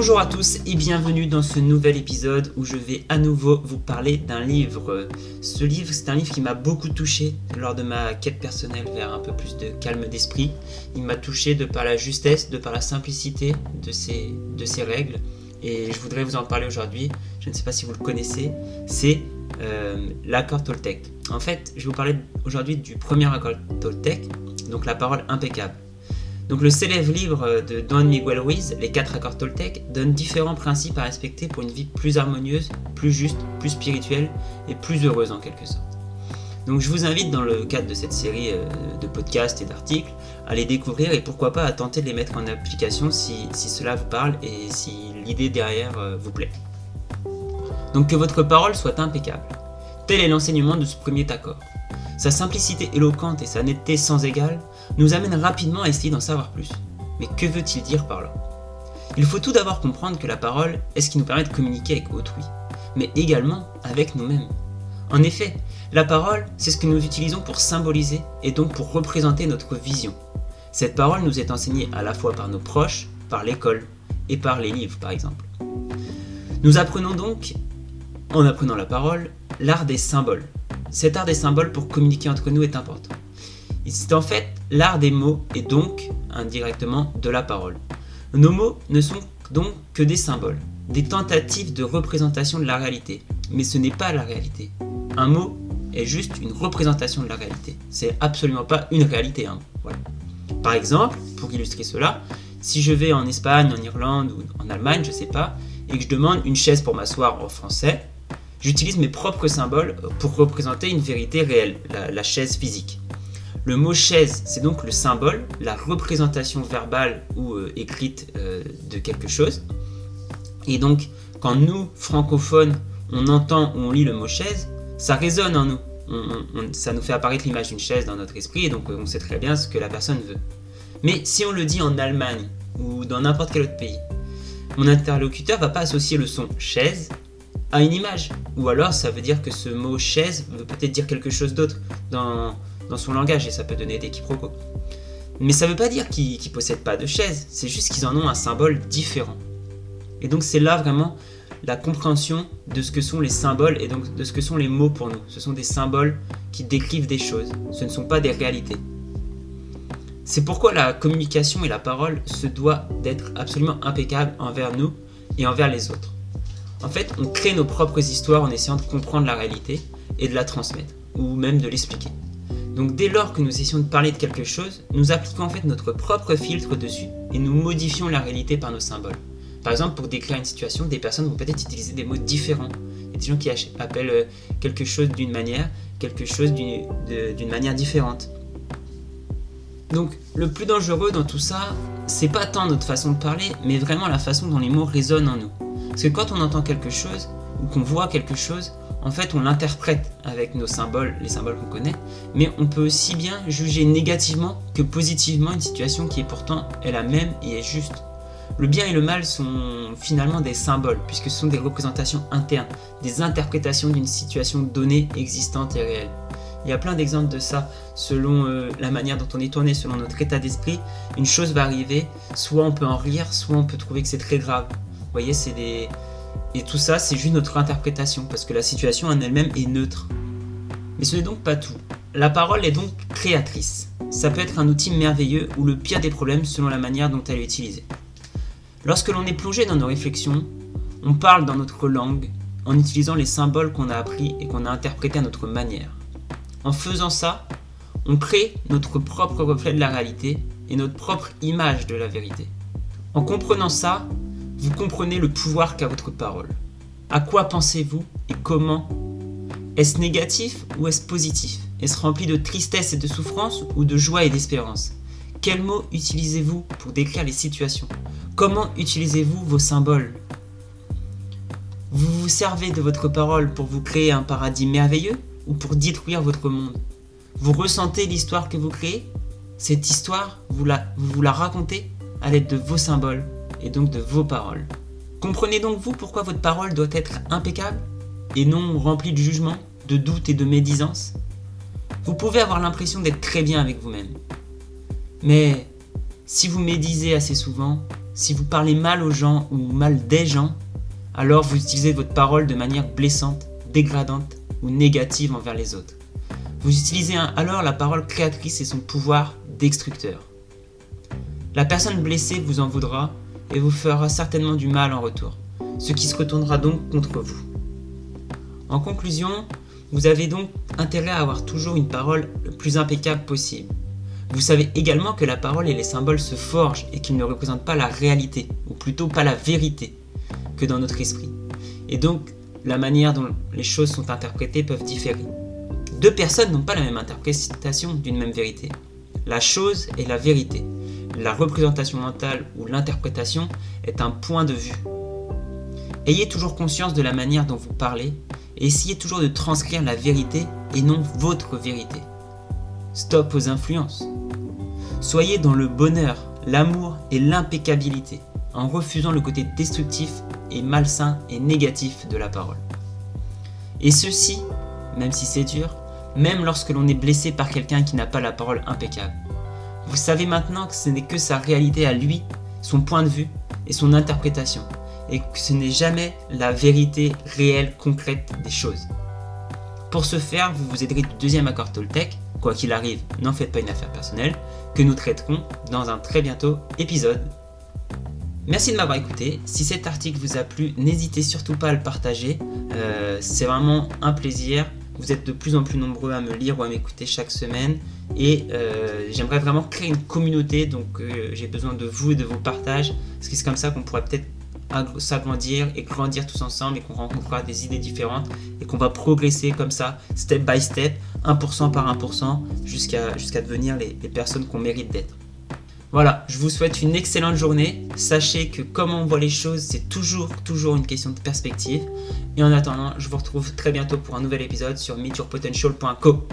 Bonjour à tous et bienvenue dans ce nouvel épisode où je vais à nouveau vous parler d'un livre. Ce livre, c'est un livre qui m'a beaucoup touché lors de ma quête personnelle vers un peu plus de calme d'esprit. Il m'a touché de par la justesse, de par la simplicité de ses, de ses règles. Et je voudrais vous en parler aujourd'hui. Je ne sais pas si vous le connaissez. C'est euh, l'accord Toltec. En fait, je vais vous parler aujourd'hui du premier accord Toltec, donc la parole impeccable. Donc le célèbre livre de Don Miguel Ruiz, Les quatre accords Toltec, donne différents principes à respecter pour une vie plus harmonieuse, plus juste, plus spirituelle et plus heureuse en quelque sorte. Donc je vous invite dans le cadre de cette série euh, de podcasts et d'articles à les découvrir et pourquoi pas à tenter de les mettre en application si, cela vous parle et si l'idée derrière euh, vous plaît. Donc que votre parole soit impeccable. Tel est l'enseignement de ce premier accord. Sa simplicité éloquente et sa netteté sans égale nous amènent rapidement à essayer d'en savoir plus. Mais que veut-il dire par là? Il faut tout d'abord comprendre que la parole est ce qui nous permet de communiquer avec autrui, mais également avec nous-mêmes. En effet, la parole, c'est ce que nous utilisons pour symboliser et donc pour représenter notre vision. Cette parole nous est enseignée à la fois par nos proches, par l'école et par les livres par exemple. Nous apprenons donc, en apprenant la parole, l'art des symboles, cet art des symboles pour communiquer entre nous est important. C'est en fait l'art des mots et donc, indirectement, de la parole. Nos mots ne sont donc que des symboles, des tentatives de représentation de la réalité. Mais ce n'est pas la réalité. Un mot est juste une représentation de la réalité. C'est absolument pas une réalité. Hein. Par exemple, pour illustrer cela, si je vais en Espagne, en Irlande ou en Allemagne, je sais pas, et que je demande une chaise pour m'asseoir en français, J'utilise mes propres symboles pour représenter une vérité réelle, la, chaise physique. Le mot chaise, c'est donc le symbole, la représentation verbale ou euh, écrite euh, de quelque chose. Et donc, quand nous, francophones, on entend ou on lit le mot chaise, ça résonne en nous. ça nous fait apparaître l'image d'une chaise dans notre esprit et donc on sait très bien ce que la personne veut. Mais si on le dit en Allemagne ou dans n'importe quel autre pays, mon interlocuteur va pas associer le son chaise à une image. Ou alors ça veut dire que ce mot chaise veut peut-être dire quelque chose d'autre dans, son langage et ça peut donner des quiproquos. Mais ça veut pas dire qu'ils ne possèdent pas de chaise, c'est juste qu'ils en ont un symbole différent. Et donc c'est là vraiment la compréhension de ce que sont les symboles et donc de ce que sont les mots pour nous. Ce sont des symboles qui décrivent des choses, ce ne sont pas des réalités. C'est pourquoi la communication et la parole se doit d'être absolument impeccable envers nous et envers les autres. En fait, on crée nos propres histoires en essayant de comprendre la réalité et de la transmettre, ou même de l'expliquer. Donc dès lors que nous essayons de parler de quelque chose, nous appliquons en fait notre propre filtre dessus et nous modifions la réalité par nos symboles. Par exemple, pour décrire une situation, des personnes vont peut-être utiliser des mots différents. Il y a des gens qui appellent euh, quelque chose d'une manière, quelque chose d'une manière différente. Donc, le plus dangereux dans tout ça, c'est pas tant notre façon de parler, mais vraiment la façon dont les mots résonnent en nous. Parce que quand on entend quelque chose ou qu'on voit quelque chose, en fait, on l'interprète avec nos symboles, les symboles qu'on connaît, mais on peut aussi bien juger négativement que positivement une situation qui est pourtant est la même et est juste. Le bien et le mal sont finalement des symboles, puisque ce sont des représentations internes, des interprétations d'une situation donnée, existante et réelle. Il y a plein d'exemples de ça, selon euh, la manière dont on est tourné, selon notre état d'esprit. Une chose va arriver, soit on peut en rire, soit on peut trouver que c'est très grave. Vous voyez, c'est des. Et tout ça, c'est juste notre interprétation, parce que la situation en elle-même est neutre. Mais ce n'est donc pas tout. La parole est donc créatrice. Ça peut être un outil merveilleux ou le pire des problèmes selon la manière dont elle est utilisée. Lorsque l'on est plongé dans nos réflexions, on parle dans notre langue en utilisant les symboles qu'on a appris et qu'on a interprétés à notre manière. En faisant ça, on crée notre propre reflet de la réalité et notre propre image de la vérité. En comprenant ça, vous comprenez le pouvoir qu'a votre parole. À quoi pensez-vous et comment? Est-ce négatif ou est-ce positif? Est-ce rempli de tristesse et de souffrance ou de joie et d'espérance? Quels mots utilisez-vous pour décrire les situations? Comment utilisez-vous vos symboles? Vous vous servez de votre parole pour vous créer un paradis merveilleux ou pour détruire votre monde? Vous ressentez l'histoire que vous créez? Cette histoire, vous vous la racontez à l'aide de vos symboles et donc de vos paroles. Comprenez donc vous pourquoi votre parole doit être impeccable et non remplie de jugement, de doute et de médisance? Vous pouvez avoir l'impression d'être très bien avec vous-même. Mais si vous médisez assez souvent, si vous parlez mal aux gens ou mal des gens, alors vous utilisez votre parole de manière blessante, dégradante ou négative envers les autres. Vous utilisez alors la parole créatrice et son pouvoir destructeur. La personne blessée vous en voudra et vous fera certainement du mal en retour, ce qui se retournera donc contre vous. En conclusion, vous avez donc intérêt à avoir toujours une parole le plus impeccable possible. Vous savez également que la parole et les symboles se forgent et qu'ils ne représentent pas la réalité, ou plutôt pas la vérité, que dans notre esprit. Et donc, la manière dont les choses sont interprétées peuvent différer. Deux personnes n'ont pas la même interprétation d'une même vérité. La chose est la vérité. La représentation mentale ou l'interprétation est un point de vue. Ayez toujours conscience de la manière dont vous parlez et essayez toujours de transcrire la vérité et non votre vérité. Stop aux influences. Soyez dans le bonheur, l'amour et l'impeccabilité, en refusant le côté destructif et malsain et négatif de la parole. Et ceci, même si c'est dur, même lorsque l'on est blessé par quelqu'un qui n'a pas la parole impeccable. Vous savez maintenant que ce n'est que sa réalité à lui, son point de vue et son interprétation, et que ce n'est jamais la vérité réelle, concrète des choses. Pour ce faire, vous vous aiderez du deuxième accord Toltec, quoi qu'il arrive, n'en faites pas une affaire personnelle, que nous traiterons dans un très bientôt épisode. Merci de m'avoir écouté. Si cet article vous a plu, n'hésitez surtout pas à le partager. Euh, c'est vraiment un plaisir. Vous êtes de plus en plus nombreux à me lire ou à m'écouter chaque semaine. Et euh, j'aimerais vraiment créer une communauté. Donc euh, j'ai besoin de vous et de vos partages. Parce que c'est comme ça qu'on pourrait peut-être s'agrandir et grandir tous ensemble et qu'on rencontrera des idées différentes et qu'on va progresser comme ça, step by step, 1% par 1%, jusqu'à devenir les personnes qu'on mérite d'être. Voilà, je vous souhaite une excellente journée. Sachez que comment on voit les choses, c'est toujours, toujours une question de perspective. Et en attendant, je vous retrouve très bientôt pour un nouvel épisode sur meetyourpotential.co.